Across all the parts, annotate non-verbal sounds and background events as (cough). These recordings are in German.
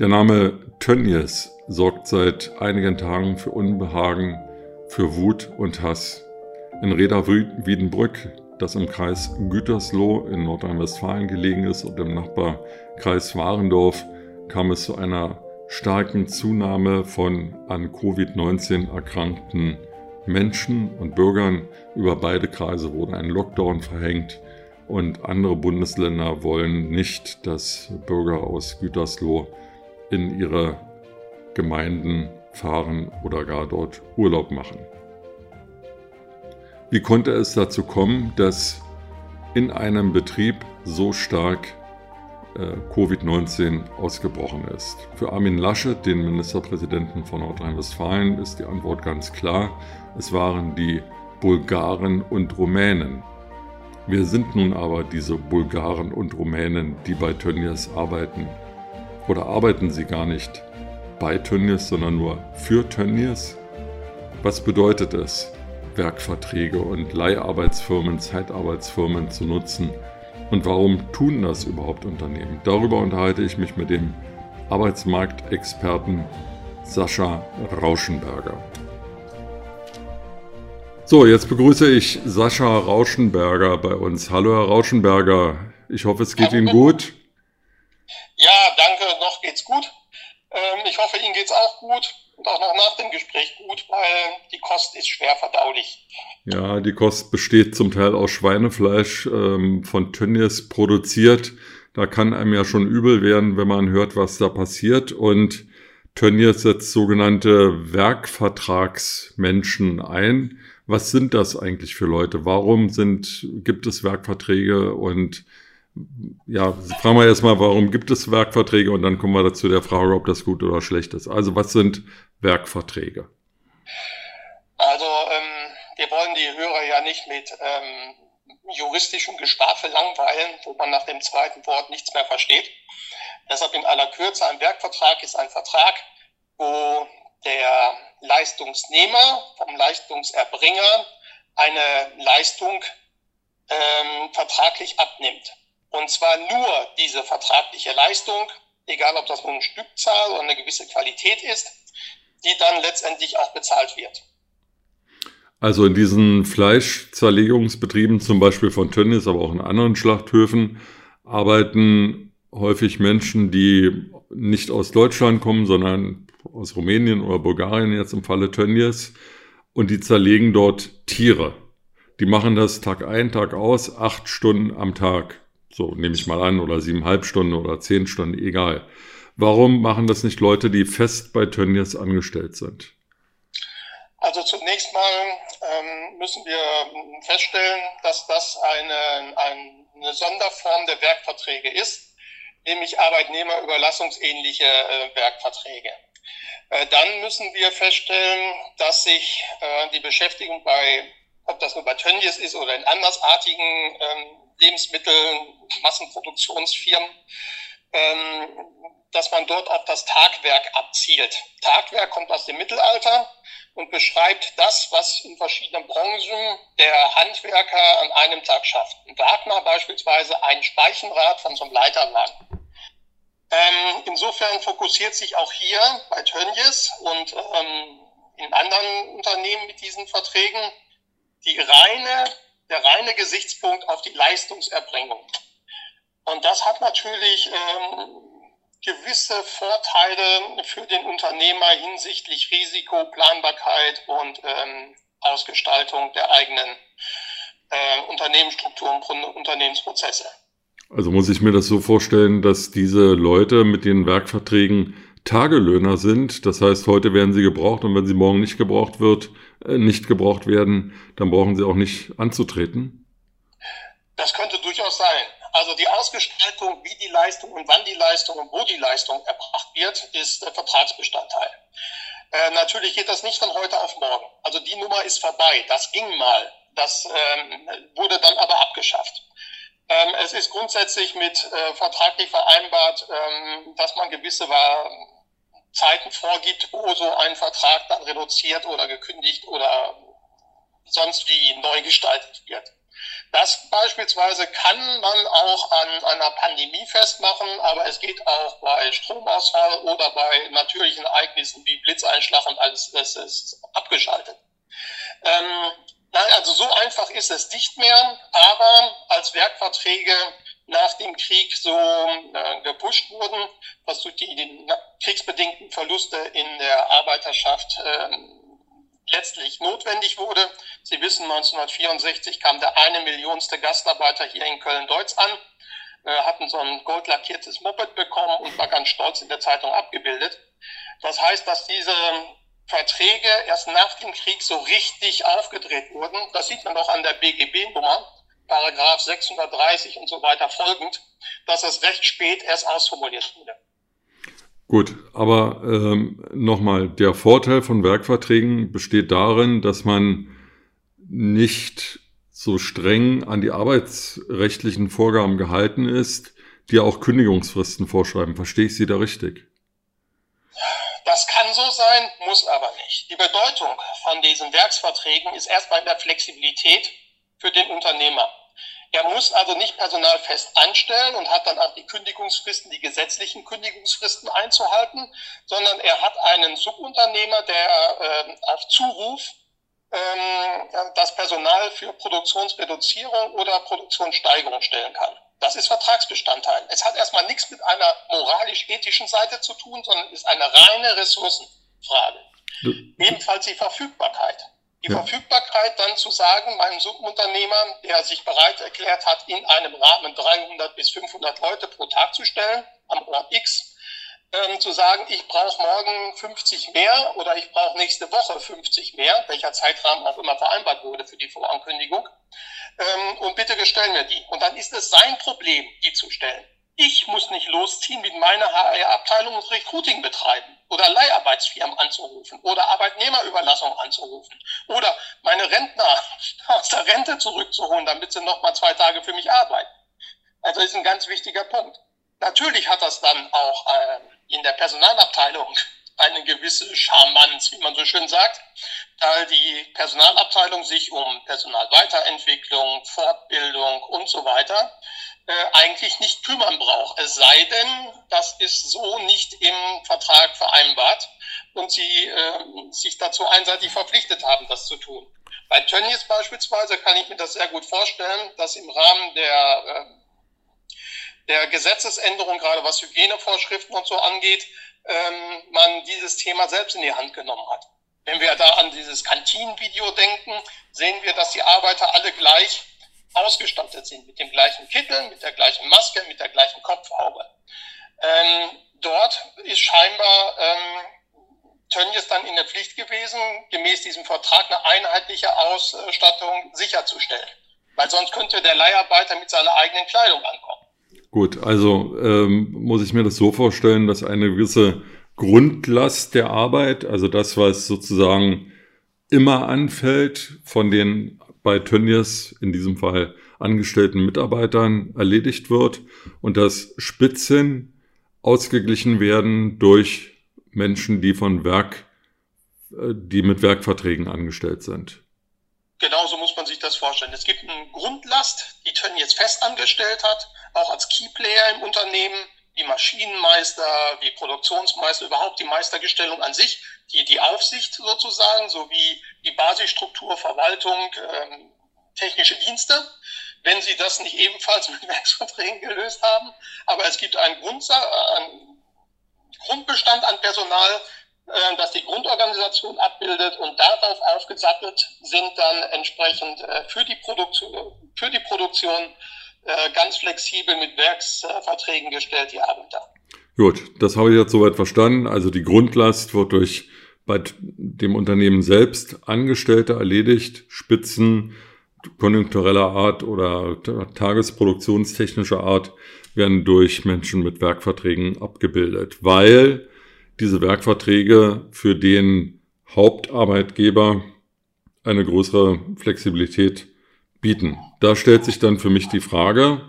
Der Name Tönnies sorgt seit einigen Tagen für Unbehagen, für Wut und Hass. In Reda-Wiedenbrück, das im Kreis Gütersloh in Nordrhein-Westfalen gelegen ist und im Nachbarkreis Warendorf, kam es zu einer starken Zunahme von an Covid-19 erkrankten Menschen und Bürgern. Über beide Kreise wurde ein Lockdown verhängt und andere Bundesländer wollen nicht, dass Bürger aus Gütersloh in ihre Gemeinden fahren oder gar dort Urlaub machen. Wie konnte es dazu kommen, dass in einem Betrieb so stark äh, Covid-19 ausgebrochen ist? Für Armin Laschet, den Ministerpräsidenten von Nordrhein-Westfalen, ist die Antwort ganz klar. Es waren die Bulgaren und Rumänen. Wir sind nun aber diese Bulgaren und Rumänen, die bei Tönnies arbeiten. Oder arbeiten sie gar nicht bei Tönnies, sondern nur für Tönnies? Was bedeutet es, Werkverträge und Leiharbeitsfirmen, Zeitarbeitsfirmen zu nutzen? Und warum tun das überhaupt Unternehmen? Darüber unterhalte ich mich mit dem Arbeitsmarktexperten Sascha Rauschenberger. So, jetzt begrüße ich Sascha Rauschenberger bei uns. Hallo, Herr Rauschenberger. Ich hoffe, es geht Ihnen gut. Ja, danke, noch geht's gut. Ähm, ich hoffe, Ihnen geht's auch gut und auch noch nach dem Gespräch gut, weil die Kost ist schwer verdaulich. Ja, die Kost besteht zum Teil aus Schweinefleisch ähm, von Tönnies produziert. Da kann einem ja schon übel werden, wenn man hört, was da passiert. Und Tönnies setzt sogenannte Werkvertragsmenschen ein. Was sind das eigentlich für Leute? Warum sind, gibt es Werkverträge und ja, fragen wir erstmal, warum gibt es Werkverträge und dann kommen wir dazu der Frage, ob das gut oder schlecht ist. Also was sind Werkverträge? Also ähm, wir wollen die Hörer ja nicht mit ähm, juristischem Gestafel langweilen, wo man nach dem zweiten Wort nichts mehr versteht. Deshalb in aller Kürze, ein Werkvertrag ist ein Vertrag, wo der Leistungsnehmer vom Leistungserbringer eine Leistung ähm, vertraglich abnimmt. Und zwar nur diese vertragliche Leistung, egal ob das nun eine Stückzahl oder eine gewisse Qualität ist, die dann letztendlich auch bezahlt wird. Also in diesen Fleischzerlegungsbetrieben, zum Beispiel von Tönnies, aber auch in anderen Schlachthöfen, arbeiten häufig Menschen, die nicht aus Deutschland kommen, sondern aus Rumänien oder Bulgarien, jetzt im Falle Tönnies, und die zerlegen dort Tiere. Die machen das Tag ein, Tag aus, acht Stunden am Tag. So nehme ich mal an, oder siebeneinhalb Stunden oder zehn Stunden, egal. Warum machen das nicht Leute, die fest bei Tönnies angestellt sind? Also zunächst mal ähm, müssen wir feststellen, dass das eine, eine Sonderform der Werkverträge ist, nämlich Arbeitnehmerüberlassungsähnliche äh, Werkverträge. Äh, dann müssen wir feststellen, dass sich äh, die Beschäftigung bei, ob das nur bei Tönnies ist oder in andersartigen ähm, Lebensmitteln, Massenproduktionsfirmen, ähm, dass man dort auf das Tagwerk abzielt. Tagwerk kommt aus dem Mittelalter und beschreibt das, was in verschiedenen Branchen der Handwerker an einem Tag schafft. Ein Wagner beispielsweise ein Speichenrad von so einem Leiterwagen. Ähm, insofern fokussiert sich auch hier bei Tönnies und ähm, in anderen Unternehmen mit diesen Verträgen die reine der reine Gesichtspunkt auf die Leistungserbringung. Und das hat natürlich ähm, gewisse Vorteile für den Unternehmer hinsichtlich Risiko, Planbarkeit und ähm, Ausgestaltung der eigenen äh, Unternehmensstruktur und Unternehmensprozesse. Also muss ich mir das so vorstellen, dass diese Leute mit den Werkverträgen Tagelöhner sind. Das heißt, heute werden sie gebraucht und wenn sie morgen nicht gebraucht wird, äh, nicht gebraucht werden, dann brauchen sie auch nicht anzutreten? Das könnte durchaus sein. Also die Ausgestaltung, wie die Leistung und wann die Leistung und wo die Leistung erbracht wird, ist äh, Vertragsbestandteil. Äh, natürlich geht das nicht von heute auf morgen. Also die Nummer ist vorbei. Das ging mal. Das ähm, wurde dann aber abgeschafft. Ähm, es ist grundsätzlich mit äh, vertraglich vereinbart, ähm, dass man gewisse war, Zeiten vorgibt, wo so ein Vertrag dann reduziert oder gekündigt oder sonst wie neu gestaltet wird. Das beispielsweise kann man auch an einer Pandemie festmachen, aber es geht auch bei Stromausfall oder bei natürlichen Ereignissen wie Blitzeinschlag und alles, das ist abgeschaltet. Ähm, nein, also so einfach ist es nicht mehr, aber als Werkverträge nach dem Krieg so äh, gepusht wurden, was durch die, die kriegsbedingten Verluste in der Arbeiterschaft äh, letztlich notwendig wurde. Sie wissen, 1964 kam der eine Millionste Gastarbeiter hier in Köln-Deutz an, äh, hatten so ein goldlackiertes Moped bekommen und war ganz stolz in der Zeitung abgebildet. Das heißt, dass diese Verträge erst nach dem Krieg so richtig aufgedreht wurden. Das sieht man auch an der BGB-Nummer, Paragraph 630 und so weiter folgend, dass es recht spät erst ausformuliert wurde. Gut, aber ähm, nochmal, der Vorteil von Werkverträgen besteht darin, dass man nicht so streng an die arbeitsrechtlichen Vorgaben gehalten ist, die auch Kündigungsfristen vorschreiben. Verstehe ich Sie da richtig? Das kann so sein, muss aber nicht. Die Bedeutung von diesen Werksverträgen ist erstmal in der Flexibilität für den Unternehmer. Er muss also nicht Personal fest anstellen und hat dann auch die Kündigungsfristen, die gesetzlichen Kündigungsfristen einzuhalten, sondern er hat einen Subunternehmer, der äh, auf Zuruf ähm, das Personal für Produktionsreduzierung oder Produktionssteigerung stellen kann. Das ist Vertragsbestandteil. Es hat erstmal nichts mit einer moralisch-ethischen Seite zu tun, sondern ist eine reine Ressourcenfrage. Ebenfalls die Verfügbarkeit. Die ja. Verfügbarkeit dann zu sagen, meinem Subunternehmer, der sich bereit erklärt hat, in einem Rahmen 300 bis 500 Leute pro Tag zu stellen, am Ort X, ähm, zu sagen, ich brauche morgen 50 mehr oder ich brauche nächste Woche 50 mehr, welcher Zeitrahmen auch immer vereinbart wurde für die Vorankündigung, ähm, und bitte gestellen wir die. Und dann ist es sein Problem, die zu stellen. Ich muss nicht losziehen, mit meiner HR-Abteilung und Recruiting betreiben oder Leiharbeitsfirmen anzurufen oder Arbeitnehmerüberlassung anzurufen oder meine Rentner (laughs) aus der Rente zurückzuholen, damit sie noch mal zwei Tage für mich arbeiten. Also ist ein ganz wichtiger Punkt. Natürlich hat das dann auch äh, in der Personalabteilung eine gewisse Charmanz, wie man so schön sagt, da die Personalabteilung sich um Personalweiterentwicklung, Fortbildung und so weiter eigentlich nicht kümmern braucht. Es sei denn, das ist so nicht im Vertrag vereinbart und sie äh, sich dazu einseitig verpflichtet haben, das zu tun. Bei Tönnies beispielsweise kann ich mir das sehr gut vorstellen, dass im Rahmen der, äh, der Gesetzesänderung, gerade was Hygienevorschriften und so angeht, ähm, man dieses Thema selbst in die Hand genommen hat. Wenn wir da an dieses Kantinenvideo denken, sehen wir, dass die Arbeiter alle gleich ausgestattet sind, mit dem gleichen Kittel, mit der gleichen Maske, mit der gleichen Kopfhaube. Ähm, dort ist scheinbar ähm, Tönnies dann in der Pflicht gewesen, gemäß diesem Vertrag eine einheitliche Ausstattung sicherzustellen. Weil sonst könnte der Leiharbeiter mit seiner eigenen Kleidung ankommen. Gut, also ähm, muss ich mir das so vorstellen, dass eine gewisse Grundlast der Arbeit, also das, was sozusagen immer anfällt von den bei Tönnies in diesem Fall angestellten Mitarbeitern erledigt wird und dass Spitzen ausgeglichen werden durch Menschen, die von Werk, äh, die mit Werkverträgen angestellt sind. Genauso muss man sich das vorstellen. Es gibt eine Grundlast, die Tönnies festangestellt hat, auch als Keyplayer im Unternehmen, die Maschinenmeister, die Produktionsmeister, überhaupt die Meistergestellung an sich, die, die Aufsicht sozusagen, sowie die Basisstruktur, Verwaltung, ähm, technische Dienste, wenn sie das nicht ebenfalls (laughs) mit Werksverträgen gelöst haben. Aber es gibt einen, Grundsa einen Grundbestand an Personal, äh, das die Grundorganisation abbildet und darauf aufgesattelt sind dann entsprechend äh, für die Produktion, für die Produktion ganz flexibel mit Werksverträgen gestellt, die Arbeiter. Gut, das habe ich jetzt soweit verstanden. Also die Grundlast wird durch bei dem Unternehmen selbst Angestellte erledigt, Spitzen konjunktureller Art oder tagesproduktionstechnischer Art werden durch Menschen mit Werkverträgen abgebildet, weil diese Werkverträge für den Hauptarbeitgeber eine größere Flexibilität bieten. Da stellt sich dann für mich die Frage,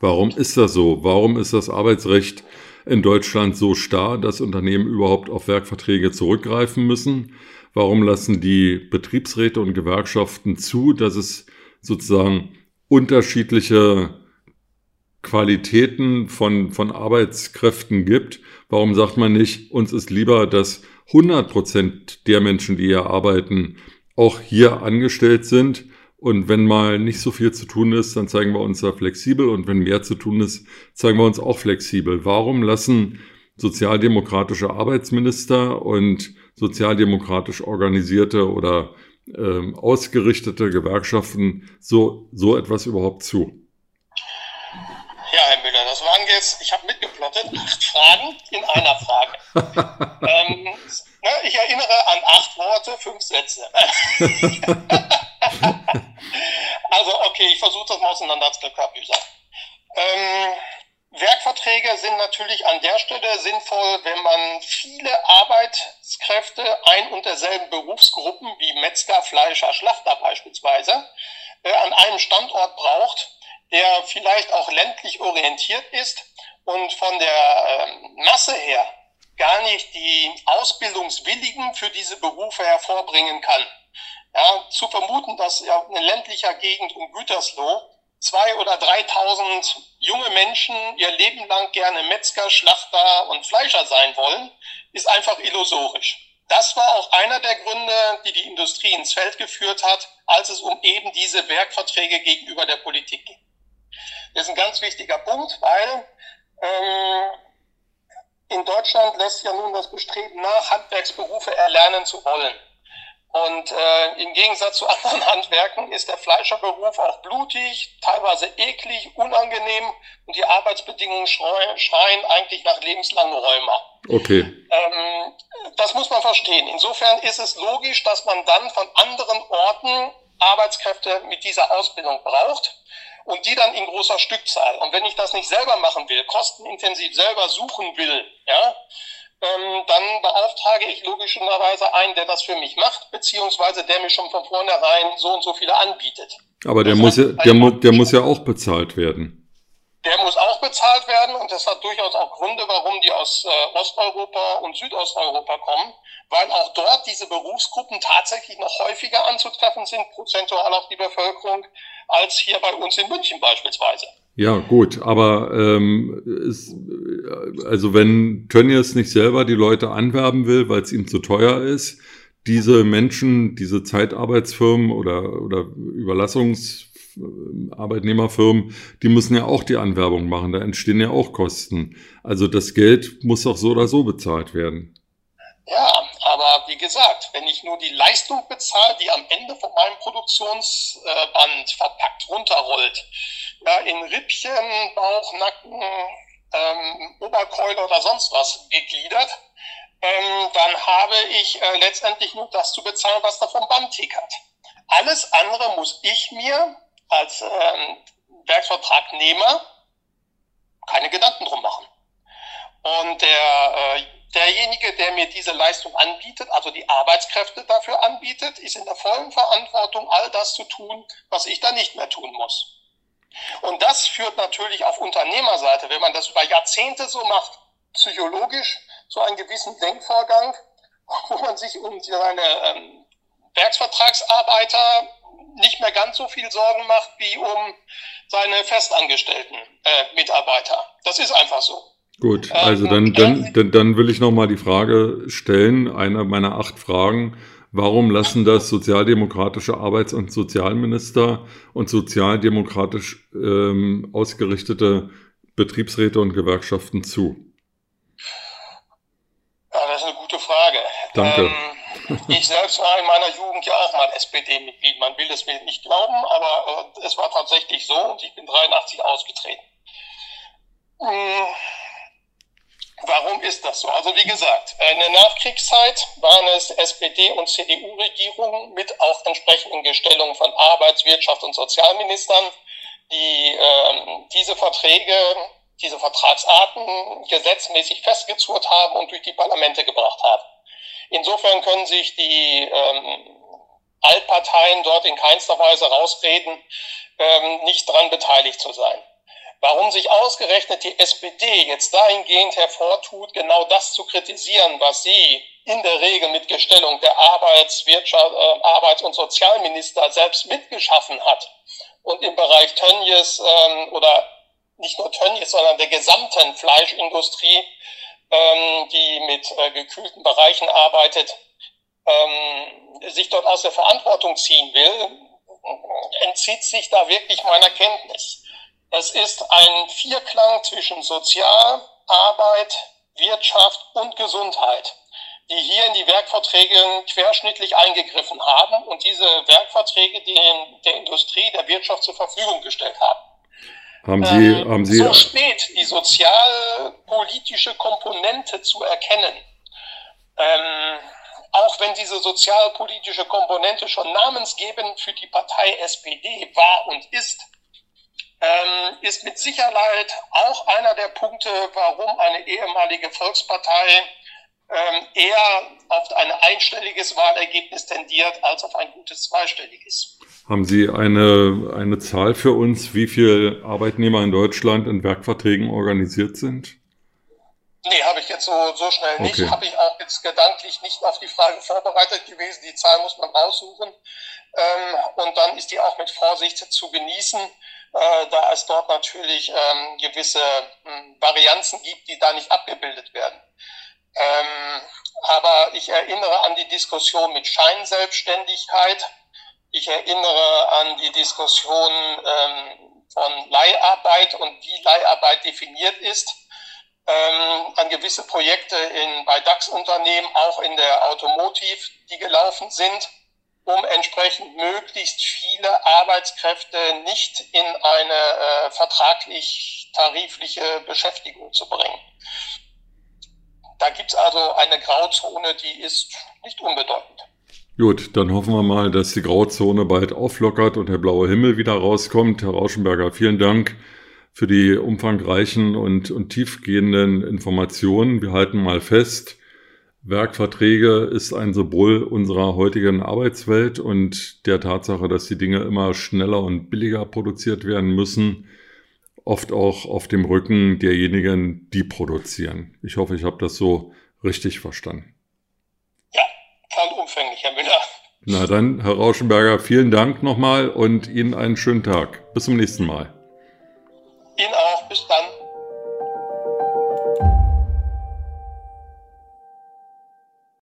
warum ist das so? Warum ist das Arbeitsrecht in Deutschland so starr, dass Unternehmen überhaupt auf Werkverträge zurückgreifen müssen? Warum lassen die Betriebsräte und Gewerkschaften zu, dass es sozusagen unterschiedliche Qualitäten von, von Arbeitskräften gibt, warum sagt man nicht, uns ist lieber, dass 100 Prozent der Menschen, die hier arbeiten, auch hier angestellt sind. Und wenn mal nicht so viel zu tun ist, dann zeigen wir uns da flexibel. Und wenn mehr zu tun ist, zeigen wir uns auch flexibel. Warum lassen sozialdemokratische Arbeitsminister und sozialdemokratisch organisierte oder ähm, ausgerichtete Gewerkschaften so, so etwas überhaupt zu? Ja, Herr Müller, das waren jetzt, ich habe mitgeplottet, acht Fragen in einer Frage. (laughs) ähm, ne, ich erinnere an acht Worte, fünf Sätze. (laughs) also, okay, ich versuche das mal auseinander zu ähm, Werkverträge sind natürlich an der Stelle sinnvoll, wenn man viele Arbeitskräfte ein und derselben Berufsgruppen wie Metzger, Fleischer, Schlachter beispielsweise äh, an einem Standort braucht der vielleicht auch ländlich orientiert ist und von der ähm, Masse her gar nicht die Ausbildungswilligen für diese Berufe hervorbringen kann. Ja, zu vermuten, dass ja in ländlicher Gegend um Gütersloh zwei oder dreitausend junge Menschen ihr Leben lang gerne Metzger, Schlachter und Fleischer sein wollen, ist einfach illusorisch. Das war auch einer der Gründe, die die Industrie ins Feld geführt hat, als es um eben diese Werkverträge gegenüber der Politik ging. Das ist ein ganz wichtiger Punkt, weil ähm, in Deutschland lässt ja nun das Bestreben nach, Handwerksberufe erlernen zu wollen. Und äh, im Gegensatz zu (laughs) anderen Handwerken ist der Fleischerberuf auch blutig, teilweise eklig, unangenehm und die Arbeitsbedingungen schreien, eigentlich nach lebenslangen Räumer. Okay. Ähm, das muss man verstehen. Insofern ist es logisch, dass man dann von anderen Orten Arbeitskräfte mit dieser Ausbildung braucht und die dann in großer Stückzahl. Und wenn ich das nicht selber machen will, kostenintensiv selber suchen will, ja, ähm, dann beauftrage ich logischerweise einen, der das für mich macht, beziehungsweise der mir schon von vornherein so und so viele anbietet. Aber der, muss ja, der, mu der muss ja auch bezahlt werden. Der muss auch bezahlt werden und das hat durchaus auch Gründe, warum die aus äh, Osteuropa und Südosteuropa kommen, weil auch dort diese Berufsgruppen tatsächlich noch häufiger anzutreffen sind, prozentual auf die Bevölkerung, als hier bei uns in München beispielsweise. Ja, gut, aber ähm, ist, also wenn Tönnies nicht selber die Leute anwerben will, weil es ihm zu teuer ist, diese Menschen, diese Zeitarbeitsfirmen oder, oder Überlassungsarbeitnehmerfirmen, die müssen ja auch die Anwerbung machen, da entstehen ja auch Kosten. Also das Geld muss auch so oder so bezahlt werden. Ja, aber wie gesagt, wenn ich nur die Leistung bezahle, die am Ende von meinem Produktionsband verpackt runterrollt, ja, in Rippchen, Bauch, Nacken, ähm, Oberkeule oder sonst was gegliedert, ähm, dann habe ich äh, letztendlich nur das zu bezahlen, was da vom Band tickert. Alles andere muss ich mir als ähm, Werksvertragnehmer keine Gedanken drum machen. Und der äh, derjenige, der mir diese Leistung anbietet, also die Arbeitskräfte dafür anbietet, ist in der vollen Verantwortung, all das zu tun, was ich da nicht mehr tun muss. Und das führt natürlich auf Unternehmerseite, wenn man das über Jahrzehnte so macht, psychologisch so einen gewissen Denkvorgang, (laughs) wo man sich um seine ähm, Werksvertragsarbeiter nicht mehr ganz so viel Sorgen macht wie um seine festangestellten äh, Mitarbeiter. Das ist einfach so. Gut, ähm, also dann, dann, dann, dann will ich nochmal die Frage stellen, eine meiner acht Fragen. Warum lassen das sozialdemokratische Arbeits- und Sozialminister und sozialdemokratisch ähm, ausgerichtete Betriebsräte und Gewerkschaften zu? Ja, das ist eine gute Frage. Danke. Ähm, ich selbst war in meiner Jugend ja auch mal SPD-Mitglied. Man will es mir nicht glauben, aber äh, es war tatsächlich so und ich bin 83 ausgetreten. Hm Warum ist das so? Also wie gesagt, in der Nachkriegszeit waren es SPD- und CDU-Regierungen mit auch entsprechenden Gestellungen von Arbeits-, Wirtschafts- und Sozialministern, die ähm, diese Verträge, diese Vertragsarten gesetzmäßig festgezurrt haben und durch die Parlamente gebracht haben. Insofern können sich die ähm, Altparteien dort in keinster Weise rausreden, ähm, nicht daran beteiligt zu sein. Warum sich ausgerechnet die SPD jetzt dahingehend hervortut, genau das zu kritisieren, was sie in der Regel mit Gestellung der Arbeits-, Wirtschaft, äh, Arbeits- und Sozialminister selbst mitgeschaffen hat, Und im Bereich Tönnies ähm, oder nicht nur Tönnies, sondern der gesamten Fleischindustrie, ähm, die mit äh, gekühlten Bereichen arbeitet, ähm, sich dort aus der Verantwortung ziehen will, entzieht sich da wirklich meiner Kenntnis. Es ist ein Vierklang zwischen Sozial, Arbeit, Wirtschaft und Gesundheit, die hier in die Werkverträge querschnittlich eingegriffen haben und diese Werkverträge den, der Industrie, der Wirtschaft zur Verfügung gestellt haben. Haben Sie, ähm, haben Sie so spät die sozialpolitische Komponente zu erkennen, ähm, auch wenn diese sozialpolitische Komponente schon namensgebend für die Partei SPD war und ist, ähm, ist mit Sicherheit auch einer der Punkte, warum eine ehemalige Volkspartei ähm, eher auf ein einstelliges Wahlergebnis tendiert als auf ein gutes zweistelliges. Haben Sie eine, eine Zahl für uns, wie viele Arbeitnehmer in Deutschland in Werkverträgen organisiert sind? Nee, habe ich jetzt so, so schnell nicht. Okay. Habe ich auch jetzt gedanklich nicht auf die Frage vorbereitet gewesen. Die Zahl muss man raussuchen. Ähm, und dann ist die auch mit Vorsicht zu genießen, äh, da es dort natürlich ähm, gewisse ähm, Varianzen gibt, die da nicht abgebildet werden. Ähm, aber ich erinnere an die Diskussion mit Scheinselbstständigkeit. Ich erinnere an die Diskussion ähm, von Leiharbeit und wie Leiharbeit definiert ist ähm, an gewisse Projekte in, bei DAX-Unternehmen, auch in der Automotive, die gelaufen sind, um entsprechend möglichst viele Arbeitskräfte nicht in eine äh, vertraglich-tarifliche Beschäftigung zu bringen. Da gibt es also eine Grauzone, die ist nicht unbedeutend. Gut, dann hoffen wir mal, dass die Grauzone bald auflockert und der blaue Himmel wieder rauskommt. Herr Rauschenberger, vielen Dank für die umfangreichen und, und tiefgehenden Informationen. Wir halten mal fest, Werkverträge ist ein Symbol unserer heutigen Arbeitswelt und der Tatsache, dass die Dinge immer schneller und billiger produziert werden müssen, oft auch auf dem Rücken derjenigen, die produzieren. Ich hoffe, ich habe das so richtig verstanden. Ja, vollumfänglich, Herr Müller. Na dann, Herr Rauschenberger, vielen Dank nochmal und Ihnen einen schönen Tag. Bis zum nächsten Mal. Ihnen auch. Bis dann.